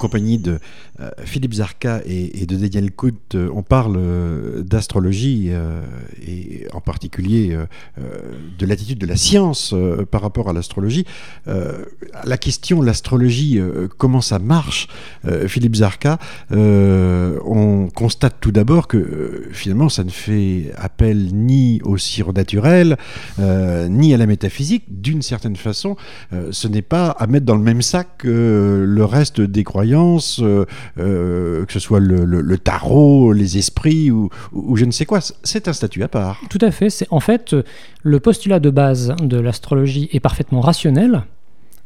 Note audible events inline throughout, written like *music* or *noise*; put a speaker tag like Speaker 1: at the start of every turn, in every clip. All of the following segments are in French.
Speaker 1: compagnie de euh, Philippe Zarka et, de Daniel Kout. Euh, on parle euh, d'astrologie et en particulier de l'attitude de la science par rapport à l'astrologie. la question, l'astrologie, comment ça marche, Philippe Zarka, on constate tout d'abord que finalement ça ne fait appel ni au surnaturel, ni à la métaphysique. D'une certaine façon, ce n'est pas à mettre dans le même sac que le reste des croyances, euh, euh, que ce soit le, tarot, les esprits ou, je ne sais quoi. C'est un statut à part.
Speaker 2: Tout à fait. C'est en fait le postulat de base de l'astrologie est parfaitement rationnel.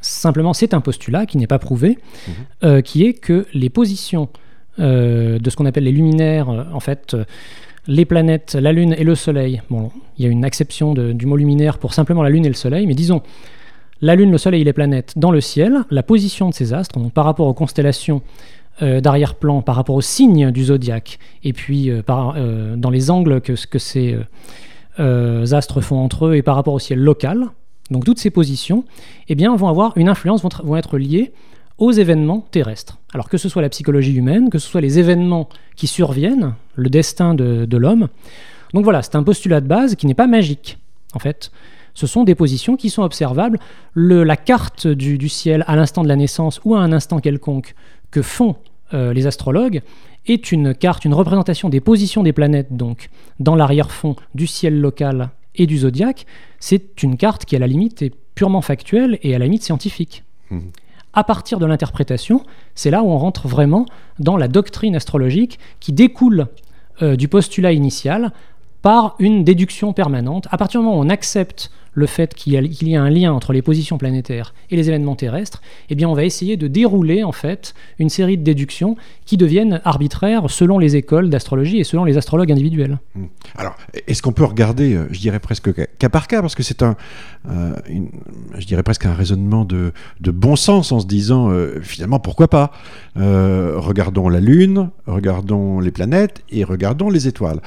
Speaker 2: Simplement, c'est un postulat qui n'est pas prouvé, mhm. euh, qui est que les positions de ce qu'on appelle les luminaires, en fait les planètes, la Lune et le Soleil. Bon, il y a une exception du mot luminaire pour simplement la Lune et le Soleil, mais disons la Lune, le Soleil et les planètes dans le ciel, la position de ces astres, par rapport aux constellations euh, d'arrière-plan, par rapport aux signes du zodiaque, et puis euh, euh, dans les angles que, que ces astres font entre eux et par rapport au ciel local. Donc toutes ces positions eh bien, vont avoir une influence, vont, être liées aux événements terrestres. Alors que ce soit la psychologie humaine, que ce soit les événements qui surviennent, le destin de, de l'homme. Donc voilà, c'est un postulat de base qui n'est pas magique, en fait. Ce sont des positions qui sont observables. la carte du, ciel à l'instant de la naissance ou à un instant quelconque que font euh, les astrologues est une carte, une représentation des positions des planètes, donc dans l'arrière-fond du ciel local et du zodiaque. C'est une carte qui, à la limite, est purement factuelle et à la limite scientifique. Mmh. À partir de l'interprétation, c'est là où on rentre vraiment dans la doctrine astrologique qui découle euh, du postulat initial par une déduction permanente. À partir du moment où on accepte le fait qu'il y, a un lien entre les positions planétaires et les événements terrestres, eh bien on va essayer de dérouler en fait une série de déductions qui deviennent arbitraires selon les écoles d'astrologie et selon les astrologues individuels.
Speaker 1: Hmm. Alors, est-ce qu'on peut regarder, euh, je dirais presque cas par cas, parce que c'est un, euh, je dirais presque un raisonnement de, bon sens en se disant euh, finalement pourquoi pas? Regardons la Lune, regardons les planètes et regardons les étoiles.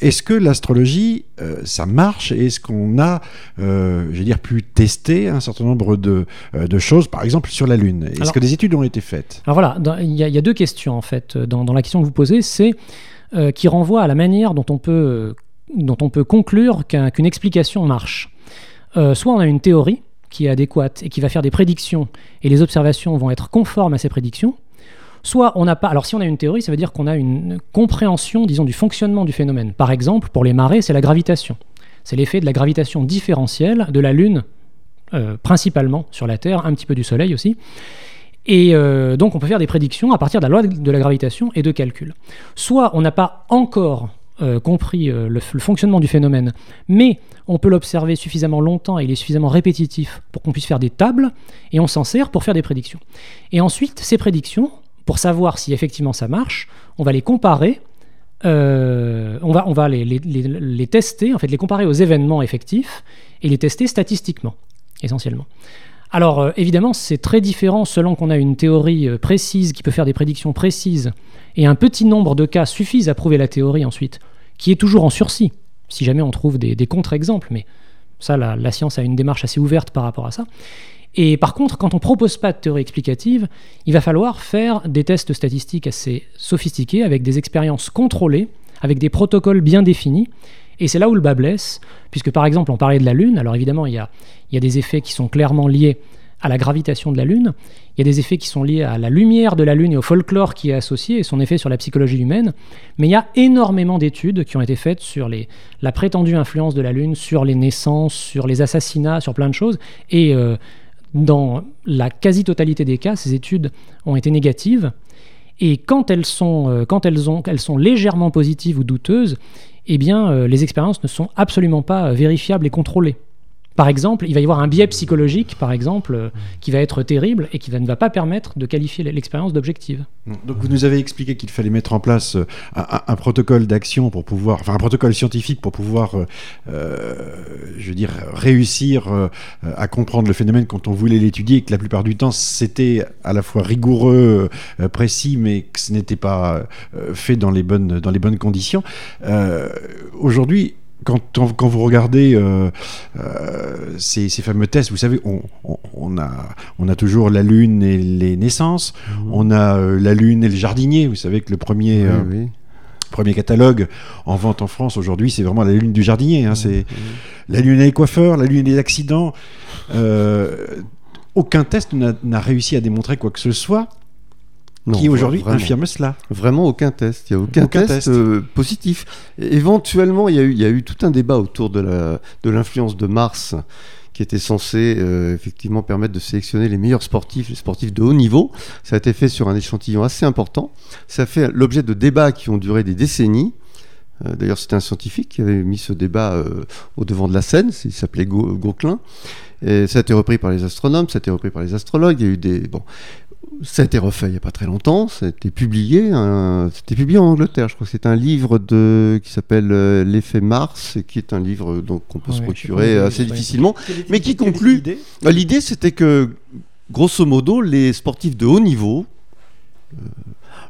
Speaker 1: est-ce que l'astrologie, ça marche Est-ce qu'on a euh, je veux dire, pu tester un certain nombre de, euh, de choses, par exemple sur la Lune Est-ce que des études ont été faites?
Speaker 2: Alors voilà, il y, y, a deux questions en fait dans, dans la question que vous posez, c'est euh, qui renvoie à la manière dont on peut, dont on peut conclure qu'une explication marche. soit on a une théorie qui est adéquate et qui va faire des prédictions et les observations vont être conformes à ces prédictions, soit on n'a pas. Alors si on a une théorie, ça veut dire qu'on a une compréhension, disons, du fonctionnement du phénomène. Par exemple, pour les marées, c'est la gravitation. C'est l'effet de la gravitation différentielle de la Lune, euh, principalement sur la Terre, un petit peu du Soleil aussi. Et euh, donc on peut faire des prédictions à partir de la loi de la gravitation et de calcul. Soit on n'a pas encore euh, compris le, fonctionnement du phénomène, mais on peut l'observer suffisamment longtemps et il est suffisamment répétitif pour qu'on puisse faire des tables, et on s'en sert pour faire des prédictions. Et ensuite, ces prédictions, pour savoir si effectivement ça marche, on va les comparer euh, on va, on va les, les, tester, en fait, les comparer aux événements effectifs et les tester statistiquement, essentiellement. Alors, euh, évidemment, c'est très différent selon qu'on a une théorie euh, précise qui peut faire des prédictions précises et un petit nombre de cas suffisent à prouver la théorie ensuite, qui est toujours en sursis, si jamais on trouve des, contre-exemples, mais ça, la, la, science a une démarche assez ouverte par rapport à ça. Et par contre, quand on ne propose pas de théorie explicative, il va falloir faire des tests statistiques assez sophistiqués, avec des expériences contrôlées, avec des protocoles bien définis. Et c'est là où le bas blesse, puisque par exemple, on parlait de la Lune. Alors évidemment, il y a, il y a des effets qui sont clairement liés à la gravitation de la Lune. Il y a des effets qui sont liés à la lumière de la Lune et au folklore qui est associé et son effet sur la psychologie humaine. Mais il y a énormément d'études qui ont été faites sur les, la prétendue influence de la Lune sur les naissances, sur les assassinats, sur plein de choses. Et euh, dans la quasi-totalité des cas, ces études ont été négatives. Et quand elles sont, euh, quand elles ont, elles sont légèrement positives ou douteuses, eh bien, euh, les expériences ne sont absolument pas euh, vérifiables et contrôlées. Par exemple, il va y avoir un biais psychologique, par exemple, euh, qui va être terrible et qui ne va pas permettre de qualifier l'expérience d'objective.
Speaker 1: Donc vous nous avez expliqué qu'il fallait mettre en place euh, un, protocole d'action pour pouvoir, enfin un protocole scientifique pour pouvoir, euh, je veux dire, réussir à comprendre le phénomène quand on voulait l'étudier, et que la plupart du temps c'était à la fois rigoureux, précis, mais que ce n'était pas fait dans les bonnes, dans les bonnes conditions. Aujourd'hui, quand, quand, vous regardez euh, euh, ces, ces, fameux tests, vous savez, on, on, a, on a toujours la Lune et les naissances, mhm. on a euh, la Lune et le jardinier. Vous savez que le premier, premier catalogue en vente en France aujourd'hui, c'est vraiment la Lune du jardinier. Hein, c'est la Lune les coiffeurs, la Lune les accidents. aucun test n'a réussi à démontrer quoi que ce soit qui aujourd'hui infirme cela.
Speaker 3: Vraiment aucun test. Il n'y a aucun, test, euh, positif. éventuellement, il y, a eu, il y a eu tout un débat autour de l'influence de, de Mars qui était censé euh, effectivement permettre de sélectionner les meilleurs sportifs, les sportifs de haut niveau. Ça a été fait sur un échantillon assez important. Ça a fait l'objet de débats qui ont duré des décennies. Euh, d'ailleurs, c'était un scientifique qui avait mis ce débat au devant de la scène. Il s'appelait Gauquelin. Et ça a été repris par les astronomes, ça a été repris par les astrologues. Il y a eu des bon, ça a été refait il n'y a pas très longtemps, ça a été publié, c'était publié en Angleterre, je crois que c'est un livre de, qui s'appelle euh, L'effet Mars, qui est un livre donc, qu'on peut se procurer assez difficilement, mais qui conclut... Bah, l'idée c'était que, grosso modo, les sportifs de haut niveau, euh,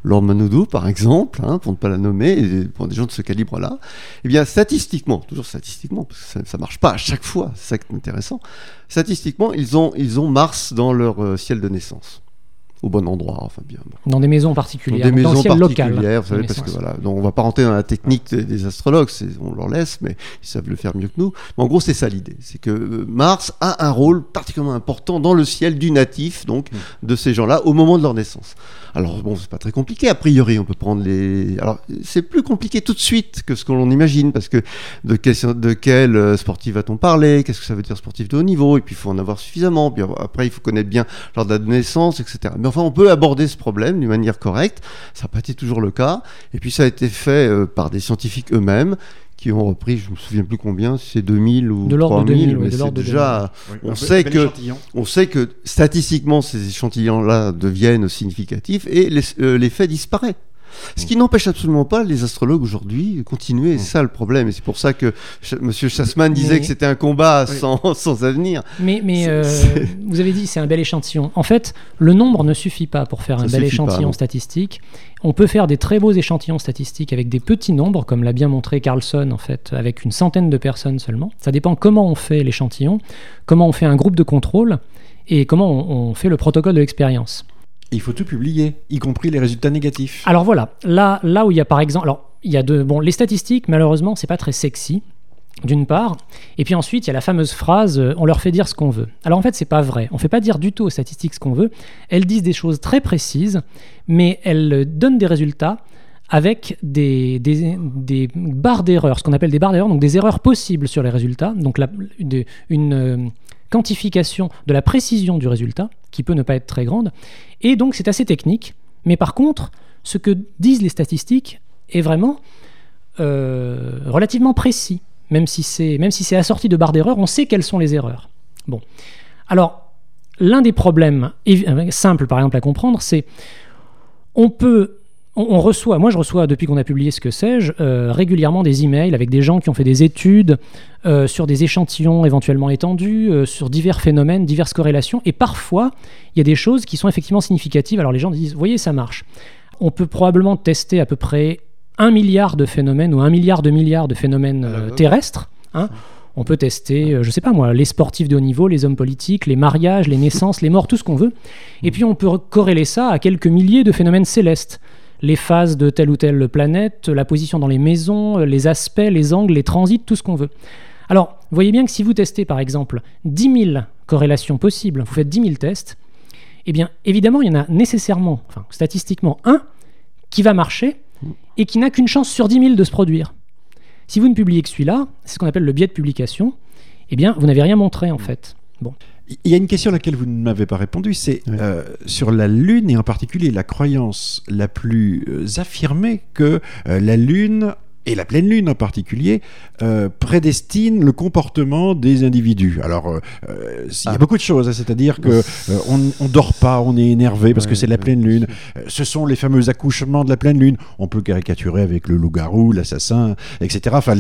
Speaker 3: Lord Manoudou par exemple, hein, pour ne pas la nommer, et pour des gens de ce calibre-là, eh bien statistiquement, toujours statistiquement, parce que ça ne marche pas à chaque fois, c'est ça qui est intéressant, statistiquement, ils ont, ils ont Mars dans leur euh, ciel de naissance au bon endroit. Enfin, bien,
Speaker 2: Dans des maisons particulières,
Speaker 3: dans des maisons particulières, vous savez, parce que voilà. Donc, on va pas rentrer dans la technique des, astrologues, on leur laisse, mais ils savent le faire mieux que nous. Mais en gros, c'est ça l'idée, c'est que euh, Mars a un rôle particulièrement important dans le ciel du natif, donc mm. de ces gens-là, au moment de leur naissance. Alors bon, c'est pas très compliqué. A priori, on peut prendre les. Alors c'est plus compliqué tout de suite que ce que l'on imagine, parce que de quel, de quel euh, sportif va-t-on parler? Qu'est-ce que ça veut dire sportif de haut niveau? Et puis il faut en avoir suffisamment. Puis après, il faut connaître bien leur date de naissance, etc. Mais enfin, on peut aborder ce problème d'une manière correcte. Ça n'a pas été toujours le cas. Et puis ça a été fait euh, par des scientifiques eux-mêmes qui ont repris, je me souviens plus combien, c'est 2000 ou
Speaker 2: de 3000, mais
Speaker 3: c'est déjà, on sait que, on sait que statistiquement ces échantillons-là deviennent significatifs et euh, l'effet disparaît. Ce qui n'empêche absolument pas les astrologues aujourd'hui de continuer, c'est ça le problème. Et c'est pour ça que M. Chassman disait que c'était un combat sans, *laughs* sans, avenir.
Speaker 2: Mais, mais euh, vous avez dit c'est un bel échantillon. En fait, le nombre ne suffit pas pour faire un bel échantillon statistique. On peut faire des très beaux échantillons statistiques avec des petits nombres, comme l'a bien montré Carlson, en fait, avec une centaine de personnes seulement. Ça dépend comment on fait l'échantillon, comment on fait un groupe de contrôle et comment on fait le protocole de l'expérience
Speaker 1: il faut tout publier, y compris les résultats négatifs.
Speaker 2: Alors voilà, là, là où il y a par exemple, alors il y a de, bon, les statistiques malheureusement c'est pas très sexy d'une part, et puis ensuite il y a la fameuse phrase euh, on leur fait dire ce qu'on veut. Alors en fait c'est pas vrai, on fait pas dire du tout aux statistiques ce qu'on veut. Elles disent des choses très précises, mais elles donnent des résultats avec des, des, barres d'erreur, ce qu'on appelle des barres d'erreur, donc des erreurs possibles sur les résultats, donc la, une, euh, quantification de la précision du résultat, qui peut ne pas être très grande. Et donc c'est assez technique. Mais par contre, ce que disent les statistiques est vraiment euh, relativement précis. Même si c'est si assorti de barres d'erreur, on sait quelles sont les erreurs. Bon. Alors, l'un des problèmes euh, simples, par exemple, à comprendre, c'est on peut on, reçoit, moi je reçois depuis qu'on a publié ce que sais-je, euh, régulièrement des emails avec des gens qui ont fait des études euh, sur des échantillons éventuellement étendus, euh, sur divers phénomènes, diverses corrélations, et parfois il y a des choses qui sont effectivement significatives. Alors les gens disent, voyez, ça marche. On peut probablement tester à peu près un milliard de phénomènes ou un milliard de milliards de phénomènes terrestres. Hein. On peut tester, je ne sais pas moi, les sportifs de haut niveau, les hommes politiques, les mariages, les naissances, les morts, tout ce qu'on veut. Et puis on peut corréler ça à quelques milliers de phénomènes célestes les phases de telle ou telle planète, la position dans les maisons, les aspects, les angles, les transits, tout ce qu'on veut. Alors, voyez bien que si vous testez par exemple 10 000 corrélations possibles, vous faites 10 000 tests, eh bien évidemment, il y en a nécessairement, enfin statistiquement, un qui va marcher et qui n'a qu'une chance sur 10 000 de se produire. Si vous ne publiez que celui-là, c'est ce qu'on appelle le biais de publication, eh bien vous n'avez rien montré en fait. Bon.
Speaker 1: Il y a une question à laquelle vous ne m'avez pas répondu, c'est euh, sur la Lune et en particulier la croyance la plus euh, affirmée que euh, la Lune et la pleine lune en particulier, euh, prédestine le comportement des individus. Alors, euh, euh, il y a ah. beaucoup de choses, hein, c'est-à-dire que on, on, dort pas, on est énervé parce que c'est la pleine lune. ce sont les fameux accouchements de la pleine lune. On peut caricaturer avec le loup-garou, l'assassin, etc. Enfin,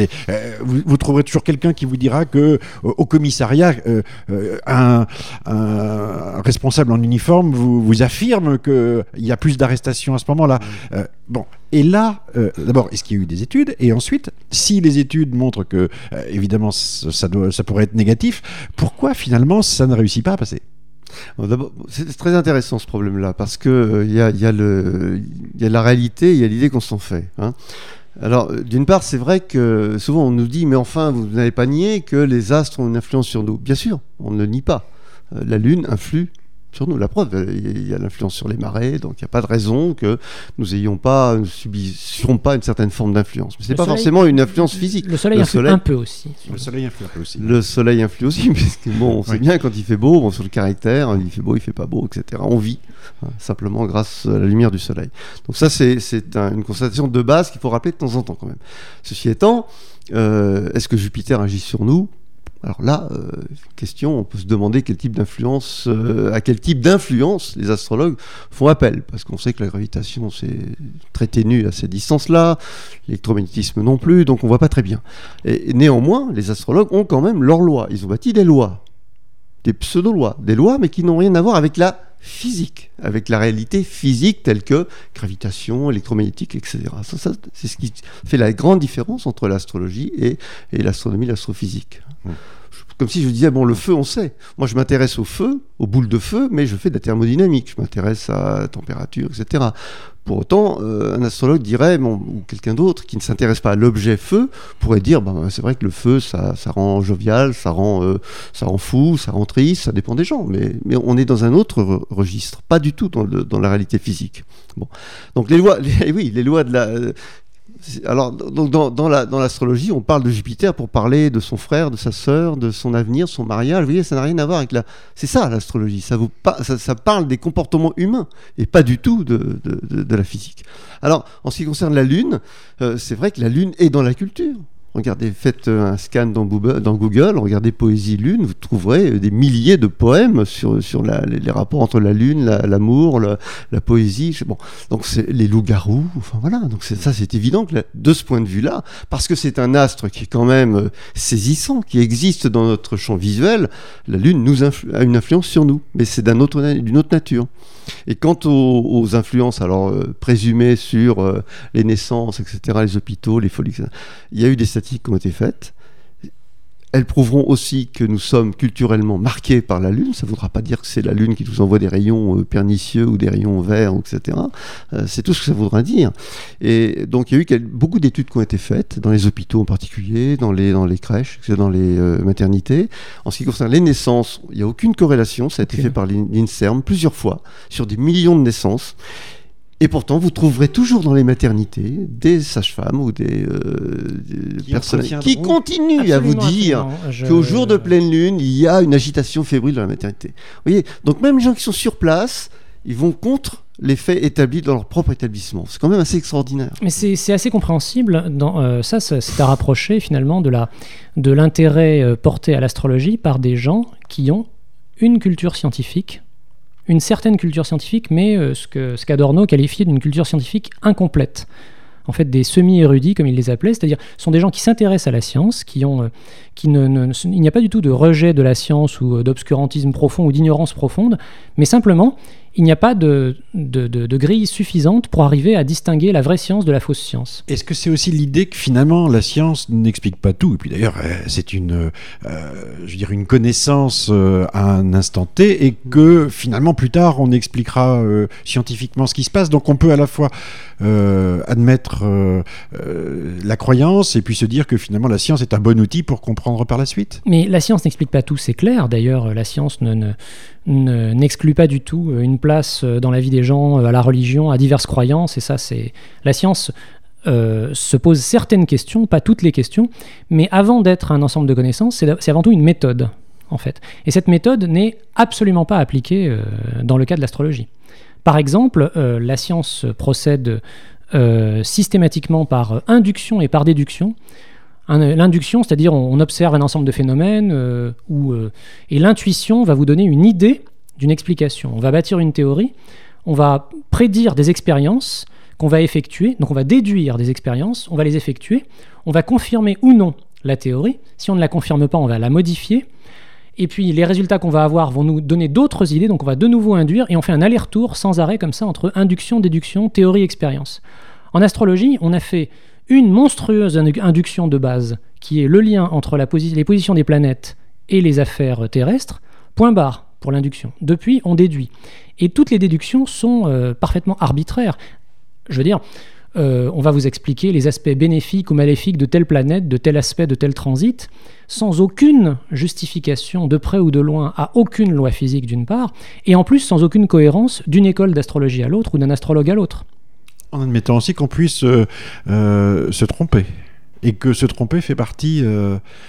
Speaker 1: vous, trouverez toujours quelqu'un qui vous dira que au commissariat, un, un, responsable en uniforme vous, vous affirme qu'il y a plus d'arrestations à ce moment-là. bon Et là, d'abord, est-ce qu'il y a eu des études? Et ensuite, si les études montrent que, évidemment, ça, pourrait être négatif, pourquoi finalement ça ne réussit pas à passer?
Speaker 3: C'est très intéressant ce problème-là, parce qu'il il y, a, y, a la réalité, il y a l'idée qu'on s'en fait. Hein. Alors, euh, d'une part, c'est vrai que souvent on nous dit, mais enfin, vous n'avez pas nié que les astres ont une influence sur nous. Bien sûr, on ne le nie pas. Euh, la Lune influe sur nous. La preuve, il y a l'influence sur les marées, donc il n'y a pas de raison que nous n'ayons pas, nous subissions pas une certaine forme d'influence. Mais ce n'est pas forcément une influence physique.
Speaker 2: Le soleil influe un peu aussi.
Speaker 1: Le soleil influe un peu aussi.
Speaker 3: Le soleil influe aussi, *laughs* parce bon, on sait bien quand il fait beau, bon, sur le caractère, il fait beau, il fait pas beau, etc. On vit hein, simplement grâce à la lumière du soleil. Donc ça, c'est une constatation de base qu'il faut rappeler de temps en temps quand même. Ceci étant, euh, est-ce que Jupiter agit sur nous? Alors là, euh, question, on peut se demander quel type d'influence, euh, à quel type d'influence les astrologues font appel, parce qu'on sait que la gravitation c'est très ténu à ces distances-là, l'électromagnétisme non plus, donc on voit pas très bien. Et, néanmoins, les astrologues ont quand même leurs lois. Ils ont bâti des lois, des pseudo-lois, des lois, mais qui n'ont rien à voir avec la physique, avec la réalité physique telle que gravitation, électromagnétique, etc. Ça, c'est ce qui fait la grande différence entre l'astrologie et, et l'astronomie, l'astrophysique. Comme si je disais, bon, le feu, on sait. Moi, je m'intéresse au feu, aux boules de feu, mais je fais de la thermodynamique. Je m'intéresse à la température, etc. Pour autant, euh, un astrologue dirait, ou quelqu'un d'autre qui ne s'intéresse pas à l'objet feu, pourrait dire, ben, c'est vrai que le feu, ça, rend jovial, ça rend, euh, ça rend fou, ça rend triste, ça dépend des gens. Mais, on est dans un autre registre, pas du tout dans, la réalité physique. Donc les lois, *laughs* oui, les lois de la, alors, donc dans, l'astrologie, on parle de Jupiter pour parler de son frère, de sa sœur, de son avenir, son mariage. Vous voyez, ça n'a rien à voir avec la. C'est ça l'astrologie. Ça, vous ça, parle des comportements humains et pas du tout de, la physique. Alors, en ce qui concerne la Lune, euh, c'est vrai que la Lune est dans la culture. Regardez, faites euh, un scan dans Google, regardez Poésie Lune, vous trouverez des milliers de poèmes sur, sur les, rapports entre la Lune, l'amour, la, poésie. Bon, donc c'est les loups-garous, enfin voilà. Donc ça, c'est évident que de ce point de vue-là, parce que c'est un astre qui est quand même euh, saisissant, qui existe dans notre champ visuel, la Lune nous a une influence sur nous, mais c'est d'une autre, nature. Et quant aux, influences alors euh, présumées sur euh, les naissances, etc., les hôpitaux, les folies, il y a eu des qui ont été faites. Elles prouveront aussi que nous sommes culturellement marqués par la Lune. Ça ne voudra pas dire que c'est la Lune qui nous envoie des rayons euh, pernicieux ou des rayons verts, etc. Euh, c'est tout ce que ça voudra dire. Et donc il y a eu beaucoup d'études qui ont été faites, dans les hôpitaux en particulier, dans les, dans les crèches, dans les euh, maternités. En ce qui concerne les naissances, il n'y a aucune corrélation. Ça a été fait par l'INSERM plusieurs fois, sur des millions de naissances. Et pourtant, vous trouverez toujours dans les maternités des sages-femmes ou des, euh, personnes qui continuent à vous dire qu'au jour de pleine lune, il y a une agitation fébrile dans la maternité. Vous voyez Donc même les gens qui sont sur place, ils vont contre les faits établis dans leur propre établissement. C'est quand même assez extraordinaire.
Speaker 2: Mais c'est assez compréhensible. Dans, euh, ça, c'est à rapprocher finalement de l'intérêt de euh, porté à l'astrologie par des gens qui ont une culture scientifique une certaine culture scientifique, mais euh, ce que ce qu'Adorno qualifiait d'une culture scientifique incomplète. En fait, des semi-érudits, comme il les appelait, c'est-à-dire sont des gens qui s'intéressent à la science, qui ont, euh, qui ne, n'y a pas du tout de rejet de la science ou euh, d'obscurantisme profond ou d'ignorance profonde, mais simplement il n'y a pas de, de, grille suffisante pour arriver à distinguer la vraie science de la fausse science.
Speaker 1: Est-ce que c'est aussi l'idée que finalement la science n'explique pas tout? Et puis d'ailleurs, euh, c'est une, euh, je veux dire, une connaissance euh, à un instant T et que finalement plus tard on expliquera scientifiquement ce qui se passe. Donc on peut à la fois admettre la croyance et puis se dire que finalement la science est un bon outil pour comprendre par la suite.
Speaker 2: Mais la science n'explique pas tout, c'est clair. D'ailleurs, la science ne, ne n'exclut pas du tout euh, une place euh, dans la vie des gens, euh, à la religion, à diverses croyances. Et ça, c'est la science se pose certaines questions, pas toutes les questions, mais avant d'être un ensemble de connaissances, c'est avant tout une méthode, en fait. Et cette méthode n'est absolument pas appliquée dans le cas de l'astrologie. Par exemple, la science procède systématiquement par induction et par déduction. L'induction, c'est-à-dire on, observe un ensemble de phénomènes, euh, euh, et l'intuition va vous donner une idée d'une explication. On va bâtir une théorie, on va prédire des expériences qu'on va effectuer, donc on va déduire des expériences, on va les effectuer, on va confirmer ou non la théorie. Si on ne la confirme pas, on va la modifier. Et puis les résultats qu'on va avoir vont nous donner d'autres idées, donc on va de nouveau induire, et on fait un aller-retour sans arrêt comme ça entre induction, déduction, théorie, expérience. En astrologie, on a fait une monstrueuse induction de base, qui est le lien entre les positions des planètes et les affaires terrestres, point barre pour l'induction. Depuis, on déduit. Et toutes les déductions sont euh, parfaitement arbitraires. Je veux dire, euh, on va vous expliquer les aspects bénéfiques ou maléfiques de telle planète, de tel aspect, de tel transit, sans aucune justification de près ou de loin à aucune loi physique d'une part, et en plus sans aucune cohérence d'une école d'astrologie à l'autre ou d'un astrologue à l'autre.
Speaker 1: En admettant aussi qu'on puisse euh, euh, se tromper et que se tromper fait partie,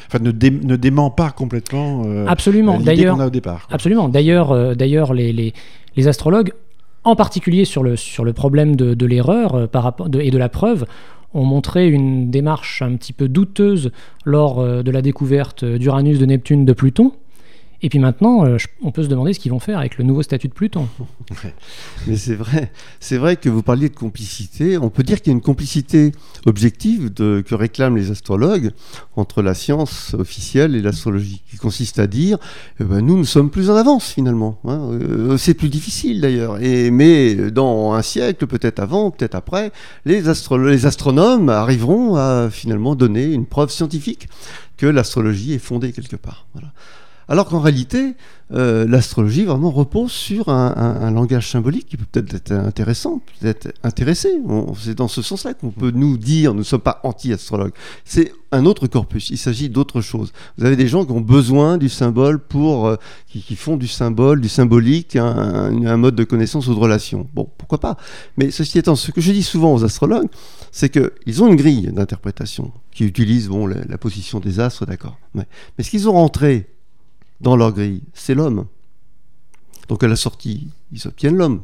Speaker 1: enfin ne, dément pas complètement
Speaker 2: absolument. D'ailleurs,
Speaker 1: qu'on a au départ.
Speaker 2: Absolument. D'ailleurs, d'ailleurs, les, les astrologues en particulier sur le, sur le problème de, l'erreur euh, et de la preuve, ont montré une démarche un petit peu douteuse lors euh, de la découverte d'Uranus, de Neptune, de Pluton. Et puis maintenant, euh, on peut se demander ce qu'ils vont faire avec le nouveau statut de Pluton. *laughs*
Speaker 3: Mais c'est vrai, c'est vrai que vous parliez de complicité. On peut dire qu'il y a une complicité objective que réclament les astrologues entre la science officielle et l'astrologie, qui consiste à dire, eh ben, nous, nous sommes plus en avance finalement. Hein. Euh, c'est plus difficile d'ailleurs. mais dans un siècle, peut-être avant, peut-être après, les, les astronomes arriveront à finalement donner une preuve scientifique que l'astrologie est fondée quelque part. Voilà. Alors qu'en réalité, euh, l'astrologie vraiment repose sur un, langage symbolique qui peut peut-être être intéressant, peut-être intéressé. C'est dans ce sens-là qu'on peut nous dire, nous ne sommes pas anti-astrologues. C'est un autre corpus, il s'agit d'autre chose. Vous avez des gens qui ont besoin du symbole pour, euh, qui, font du symbole, du symbolique, un, mode de connaissance ou de relation. Bon, pourquoi pas? Mais ceci étant, ce que je dis souvent aux astrologues, c'est qu'ils ont une grille d'interprétation qui utilise bon, la, position des astres, d'accord. Mais, mais ce qu'ils ont rentré dans leur grille, c'est l'homme. Donc à la sortie, ils obtiennent l'homme.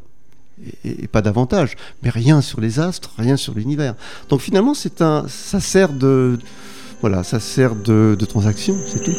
Speaker 3: Et, pas davantage, mais rien sur les astres, rien sur l'univers. Donc finalement, c'est un, ça sert de, voilà, ça sert de, de transaction, c'est tout.